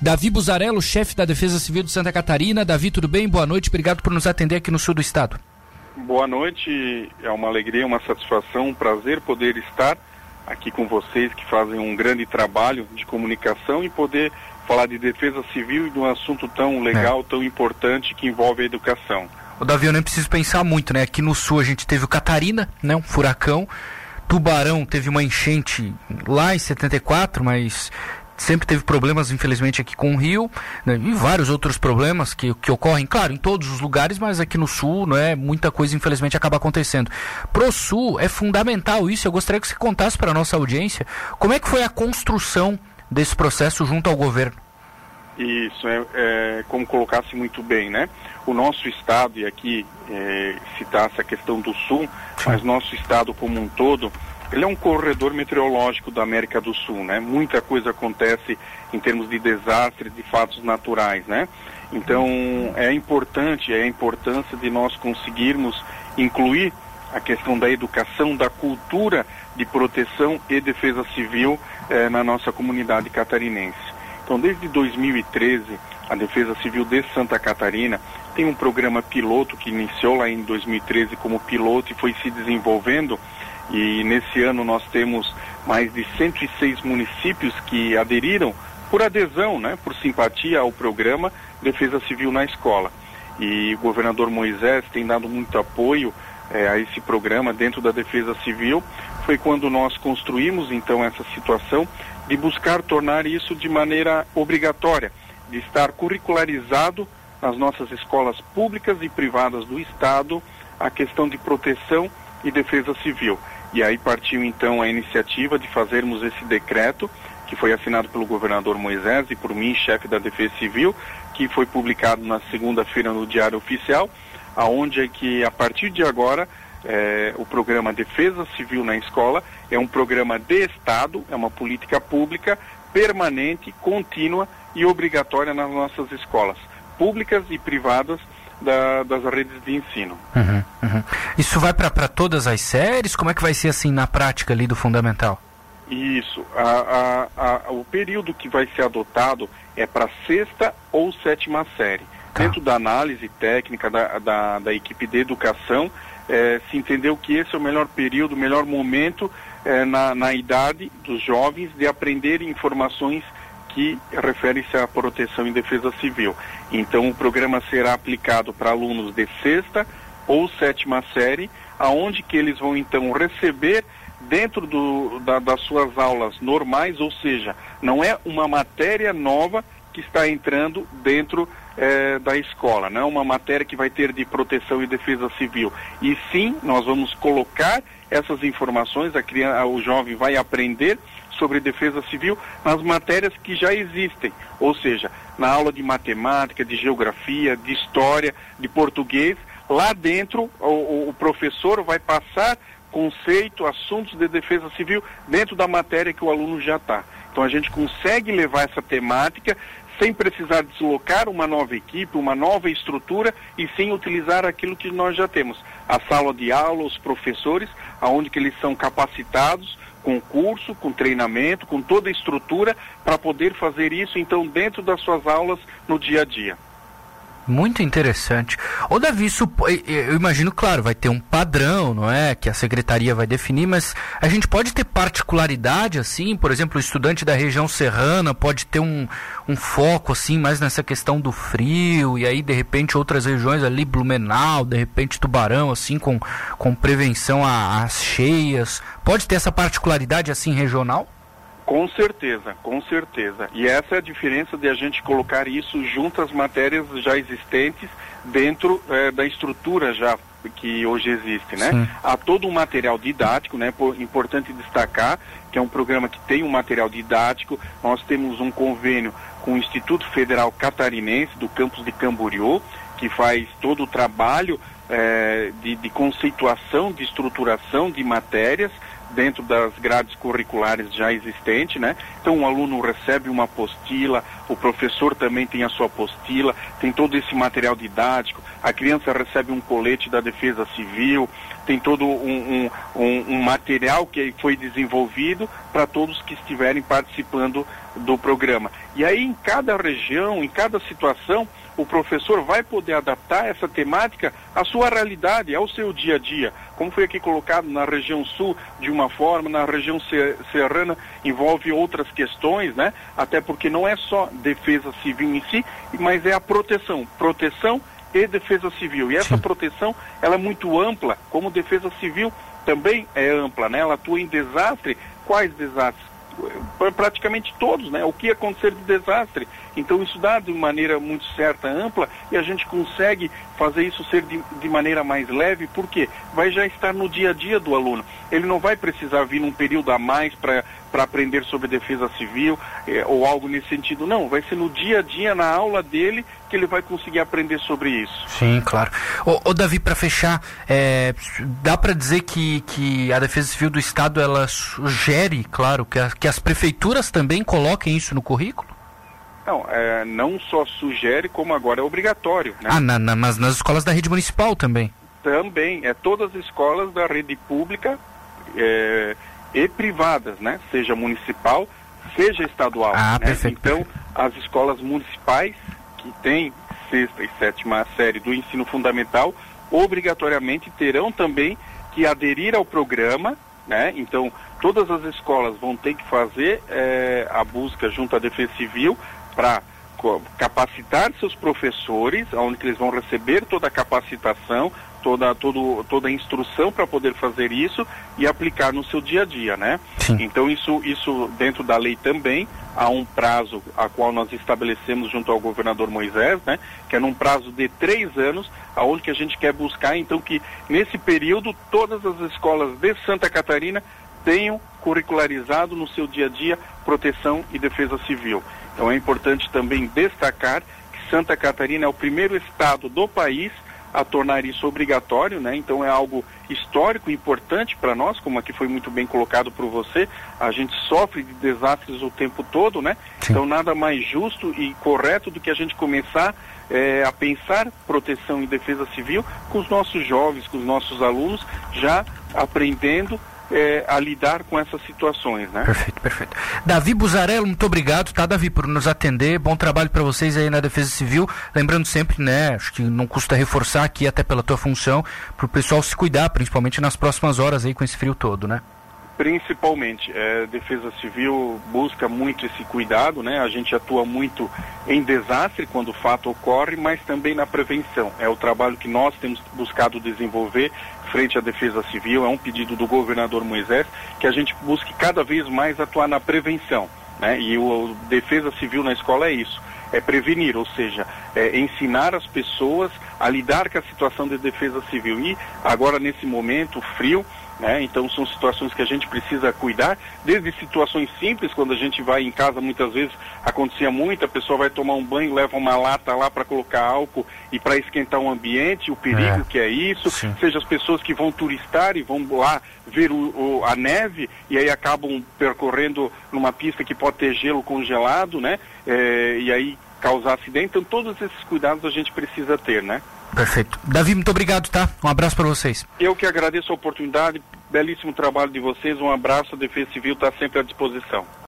Davi Buzarello, chefe da Defesa Civil de Santa Catarina. Davi, tudo bem? Boa noite, obrigado por nos atender aqui no sul do estado. Boa noite, é uma alegria, uma satisfação, um prazer poder estar aqui com vocês que fazem um grande trabalho de comunicação e poder falar de defesa civil e de um assunto tão legal, é. tão importante que envolve a educação. O Davi, eu nem preciso pensar muito, né? Aqui no sul a gente teve o Catarina, né? Um furacão. Tubarão teve uma enchente lá em 74, mas sempre teve problemas, infelizmente, aqui com o Rio, né, e vários outros problemas que, que ocorrem, claro, em todos os lugares, mas aqui no Sul, não é, muita coisa, infelizmente, acaba acontecendo. Pro Sul é fundamental isso, eu gostaria que você contasse para a nossa audiência como é que foi a construção desse processo junto ao governo. Isso, é, é como colocasse muito bem, né? O nosso estado, e aqui é, citasse a questão do Sul, mas nosso estado como um todo, ele é um corredor meteorológico da América do Sul, né? Muita coisa acontece em termos de desastres, de fatos naturais, né? Então é importante, é a importância de nós conseguirmos incluir a questão da educação, da cultura de proteção e defesa civil eh, na nossa comunidade catarinense. Então, desde 2013, a Defesa Civil de Santa Catarina tem um programa piloto que iniciou lá em 2013 como piloto e foi se desenvolvendo e nesse ano nós temos mais de 106 municípios que aderiram por adesão, né, por simpatia ao programa Defesa Civil na Escola. E o governador Moisés tem dado muito apoio é, a esse programa dentro da Defesa Civil. Foi quando nós construímos então essa situação de buscar tornar isso de maneira obrigatória, de estar curricularizado nas nossas escolas públicas e privadas do Estado a questão de proteção e defesa civil. E aí partiu então a iniciativa de fazermos esse decreto, que foi assinado pelo governador Moisés e por mim, chefe da Defesa Civil, que foi publicado na segunda-feira no Diário Oficial, aonde é que a partir de agora é, o programa Defesa Civil na Escola é um programa de Estado, é uma política pública permanente, contínua e obrigatória nas nossas escolas, públicas e privadas da, das redes de ensino. Uhum, uhum. Isso vai para todas as séries? Como é que vai ser assim na prática ali do fundamental? Isso. A, a, a, o período que vai ser adotado é para sexta ou sétima série. Tá. Dentro da análise técnica da, da, da equipe de educação, é, se entendeu que esse é o melhor período, o melhor momento é, na, na idade dos jovens de aprender informações que refere-se à proteção e defesa civil. Então, o programa será aplicado para alunos de sexta ou sétima série, aonde que eles vão então receber dentro do, da, das suas aulas normais, ou seja, não é uma matéria nova que está entrando dentro eh, da escola, não é uma matéria que vai ter de proteção e defesa civil. E sim, nós vamos colocar essas informações, a criança, o jovem vai aprender sobre defesa civil nas matérias que já existem, ou seja, na aula de matemática, de geografia, de história, de português, lá dentro o, o professor vai passar conceito, assuntos de defesa civil dentro da matéria que o aluno já está. Então a gente consegue levar essa temática sem precisar deslocar uma nova equipe, uma nova estrutura e sem utilizar aquilo que nós já temos. A sala de aula, os professores, aonde que eles são capacitados com curso, com treinamento, com toda a estrutura para poder fazer isso então dentro das suas aulas no dia a dia. Muito interessante. Ô Davi, isso, eu imagino, claro, vai ter um padrão, não é? Que a secretaria vai definir, mas a gente pode ter particularidade, assim, por exemplo, o estudante da região serrana pode ter um, um foco, assim, mais nessa questão do frio, e aí, de repente, outras regiões ali, Blumenau, de repente, Tubarão, assim, com, com prevenção às cheias. Pode ter essa particularidade, assim, regional? Com certeza, com certeza. E essa é a diferença de a gente colocar isso junto às matérias já existentes dentro é, da estrutura já que hoje existe, né? Sim. Há todo um material didático, né? Por, importante destacar que é um programa que tem um material didático. Nós temos um convênio com o Instituto Federal Catarinense do campus de Camboriú, que faz todo o trabalho é, de, de conceituação, de estruturação de matérias dentro das grades curriculares já existentes, né? Então o aluno recebe uma apostila, o professor também tem a sua apostila, tem todo esse material didático, a criança recebe um colete da Defesa Civil, tem todo um, um, um, um material que foi desenvolvido para todos que estiverem participando do programa. E aí, em cada região, em cada situação, o professor vai poder adaptar essa temática à sua realidade, ao seu dia a dia. Como foi aqui colocado na região sul de uma forma, na região serrana envolve outras questões, né? Até porque não é só defesa civil em si, mas é a proteção. Proteção e defesa civil. E essa proteção, ela é muito ampla, como defesa civil também é ampla, né? Ela atua em desastre. Quais desastres? Praticamente todos, né? O que acontecer de desastre. Então isso dá de maneira muito certa, ampla, e a gente consegue fazer isso ser de, de maneira mais leve, porque vai já estar no dia a dia do aluno. Ele não vai precisar vir num período a mais para aprender sobre defesa civil eh, ou algo nesse sentido. Não, vai ser no dia a dia, na aula dele, que ele vai conseguir aprender sobre isso. Sim, claro. Ô, ô Davi, para fechar, é, dá para dizer que, que a defesa civil do Estado ela sugere, claro, que, a, que as prefeituras também coloquem isso no currículo? Não, é, não só sugere, como agora é obrigatório. Né? Ah, na, na, mas nas escolas da rede municipal também? Também, é todas as escolas da rede pública é, e privadas, né? Seja municipal, seja estadual. Ah, né? perfeito. Então, perfeito. as escolas municipais que têm sexta e sétima série do ensino fundamental, obrigatoriamente terão também que aderir ao programa, né? Então, todas as escolas vão ter que fazer é, a busca junto à Defesa Civil para capacitar seus professores, onde eles vão receber toda a capacitação, toda, todo, toda a instrução para poder fazer isso e aplicar no seu dia a dia, né? Sim. Então isso, isso dentro da lei também há um prazo a qual nós estabelecemos junto ao governador Moisés, né? Que é num prazo de três anos, aonde que a gente quer buscar então que nesse período todas as escolas de Santa Catarina tenham curricularizado no seu dia a dia proteção e defesa civil. Então é importante também destacar que Santa Catarina é o primeiro estado do país a tornar isso obrigatório, né? Então é algo histórico importante para nós, como aqui foi muito bem colocado por você. A gente sofre de desastres o tempo todo, né? Sim. Então nada mais justo e correto do que a gente começar é, a pensar proteção e defesa civil com os nossos jovens, com os nossos alunos, já aprendendo é, a lidar com essas situações, né? Perfeito, perfeito. Davi Buzarello, muito obrigado, tá, Davi, por nos atender. Bom trabalho para vocês aí na Defesa Civil. Lembrando sempre, né, acho que não custa reforçar aqui, até pela tua função, para o pessoal se cuidar, principalmente nas próximas horas aí com esse frio todo, né? Principalmente, é, Defesa Civil busca muito esse cuidado, né? A gente atua muito em desastre quando o fato ocorre, mas também na prevenção. É o trabalho que nós temos buscado desenvolver frente à Defesa Civil. É um pedido do governador Moisés que a gente busque cada vez mais atuar na prevenção, né? E o Defesa Civil na escola é isso é prevenir, ou seja, é ensinar as pessoas a lidar com a situação de defesa civil. E agora, nesse momento frio, né? Então são situações que a gente precisa cuidar, desde situações simples, quando a gente vai em casa, muitas vezes acontecia muito, a pessoa vai tomar um banho, leva uma lata lá para colocar álcool e para esquentar o ambiente, o perigo é. que é isso, Sim. seja as pessoas que vão turistar e vão lá ver o, o, a neve e aí acabam percorrendo numa pista que pode ter gelo congelado, né? É, e aí causar acidente. Então todos esses cuidados a gente precisa ter, né? Perfeito. Davi, muito obrigado, tá? Um abraço para vocês. Eu que agradeço a oportunidade, belíssimo trabalho de vocês, um abraço, a Defesa Civil está sempre à disposição.